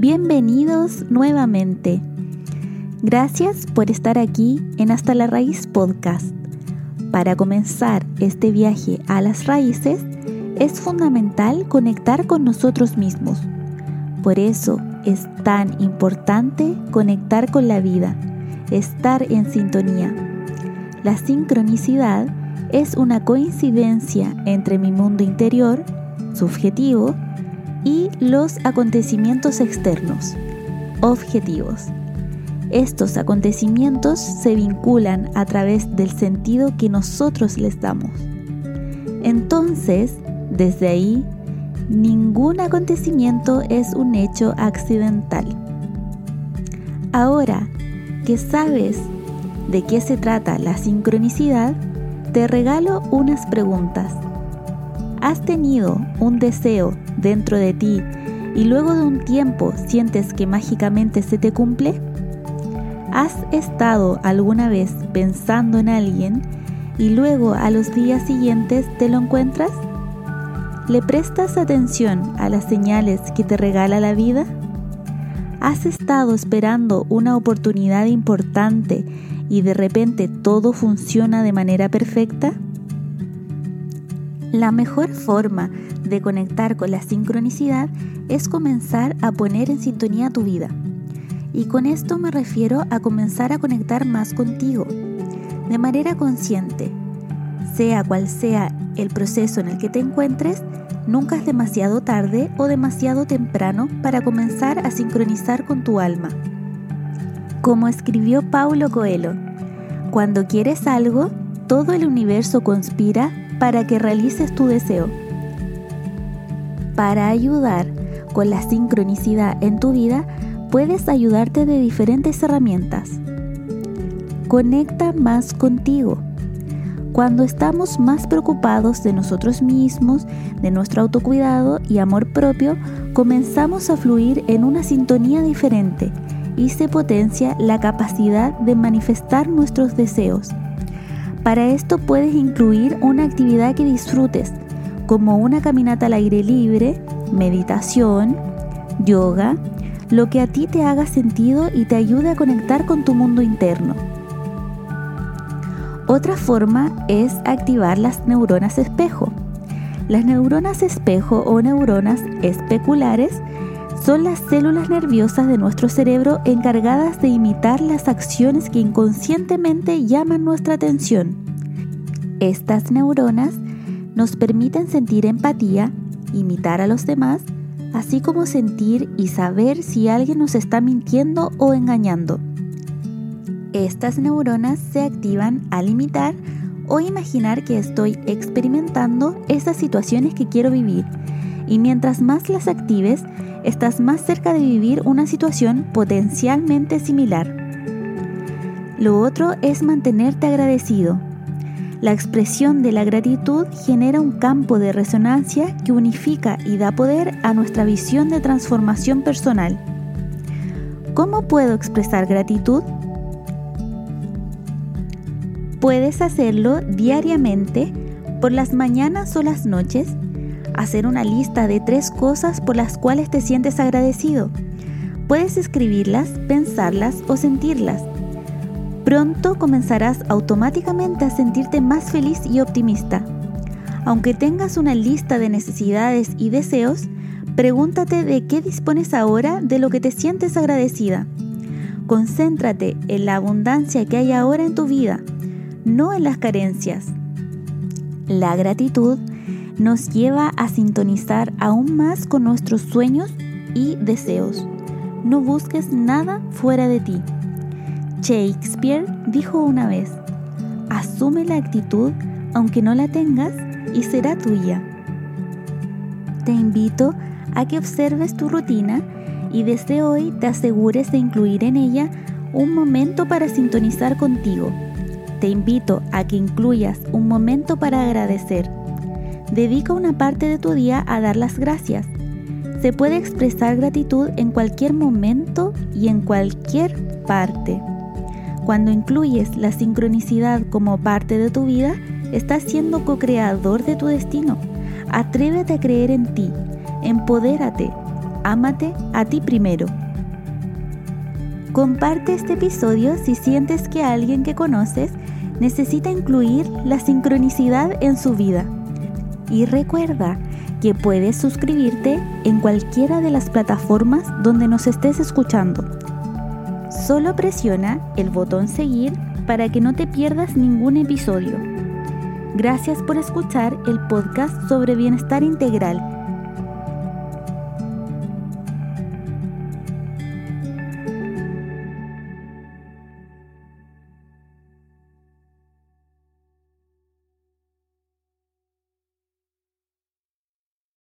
Bienvenidos nuevamente. Gracias por estar aquí en Hasta la Raíz Podcast. Para comenzar este viaje a las raíces, es fundamental conectar con nosotros mismos. Por eso es tan importante conectar con la vida, estar en sintonía. La sincronicidad es una coincidencia entre mi mundo interior, subjetivo, y los acontecimientos externos, objetivos. Estos acontecimientos se vinculan a través del sentido que nosotros les damos. Entonces, desde ahí, ningún acontecimiento es un hecho accidental. Ahora que sabes de qué se trata la sincronicidad, te regalo unas preguntas. ¿Has tenido un deseo dentro de ti y luego de un tiempo sientes que mágicamente se te cumple? ¿Has estado alguna vez pensando en alguien y luego a los días siguientes te lo encuentras? ¿Le prestas atención a las señales que te regala la vida? ¿Has estado esperando una oportunidad importante y de repente todo funciona de manera perfecta? La mejor forma de conectar con la sincronicidad es comenzar a poner en sintonía tu vida. Y con esto me refiero a comenzar a conectar más contigo, de manera consciente. Sea cual sea el proceso en el que te encuentres, nunca es demasiado tarde o demasiado temprano para comenzar a sincronizar con tu alma. Como escribió Paulo Coelho, cuando quieres algo, todo el universo conspira para que realices tu deseo. Para ayudar con la sincronicidad en tu vida, puedes ayudarte de diferentes herramientas. Conecta más contigo. Cuando estamos más preocupados de nosotros mismos, de nuestro autocuidado y amor propio, comenzamos a fluir en una sintonía diferente y se potencia la capacidad de manifestar nuestros deseos. Para esto puedes incluir una actividad que disfrutes, como una caminata al aire libre, meditación, yoga, lo que a ti te haga sentido y te ayude a conectar con tu mundo interno. Otra forma es activar las neuronas espejo. Las neuronas espejo o neuronas especulares son las células nerviosas de nuestro cerebro encargadas de imitar las acciones que inconscientemente llaman nuestra atención. Estas neuronas nos permiten sentir empatía, imitar a los demás, así como sentir y saber si alguien nos está mintiendo o engañando. Estas neuronas se activan al imitar o imaginar que estoy experimentando esas situaciones que quiero vivir y mientras más las actives, estás más cerca de vivir una situación potencialmente similar. Lo otro es mantenerte agradecido. La expresión de la gratitud genera un campo de resonancia que unifica y da poder a nuestra visión de transformación personal. ¿Cómo puedo expresar gratitud? Puedes hacerlo diariamente por las mañanas o las noches hacer una lista de tres cosas por las cuales te sientes agradecido. Puedes escribirlas, pensarlas o sentirlas. Pronto comenzarás automáticamente a sentirte más feliz y optimista. Aunque tengas una lista de necesidades y deseos, pregúntate de qué dispones ahora de lo que te sientes agradecida. Concéntrate en la abundancia que hay ahora en tu vida, no en las carencias. La gratitud nos lleva a sintonizar aún más con nuestros sueños y deseos. No busques nada fuera de ti. Shakespeare dijo una vez, asume la actitud aunque no la tengas y será tuya. Te invito a que observes tu rutina y desde hoy te asegures de incluir en ella un momento para sintonizar contigo. Te invito a que incluyas un momento para agradecer Dedica una parte de tu día a dar las gracias. Se puede expresar gratitud en cualquier momento y en cualquier parte. Cuando incluyes la sincronicidad como parte de tu vida, estás siendo co-creador de tu destino. Atrévete a creer en ti, empodérate, Ámate a ti primero. Comparte este episodio si sientes que alguien que conoces necesita incluir la sincronicidad en su vida. Y recuerda que puedes suscribirte en cualquiera de las plataformas donde nos estés escuchando. Solo presiona el botón seguir para que no te pierdas ningún episodio. Gracias por escuchar el podcast sobre bienestar integral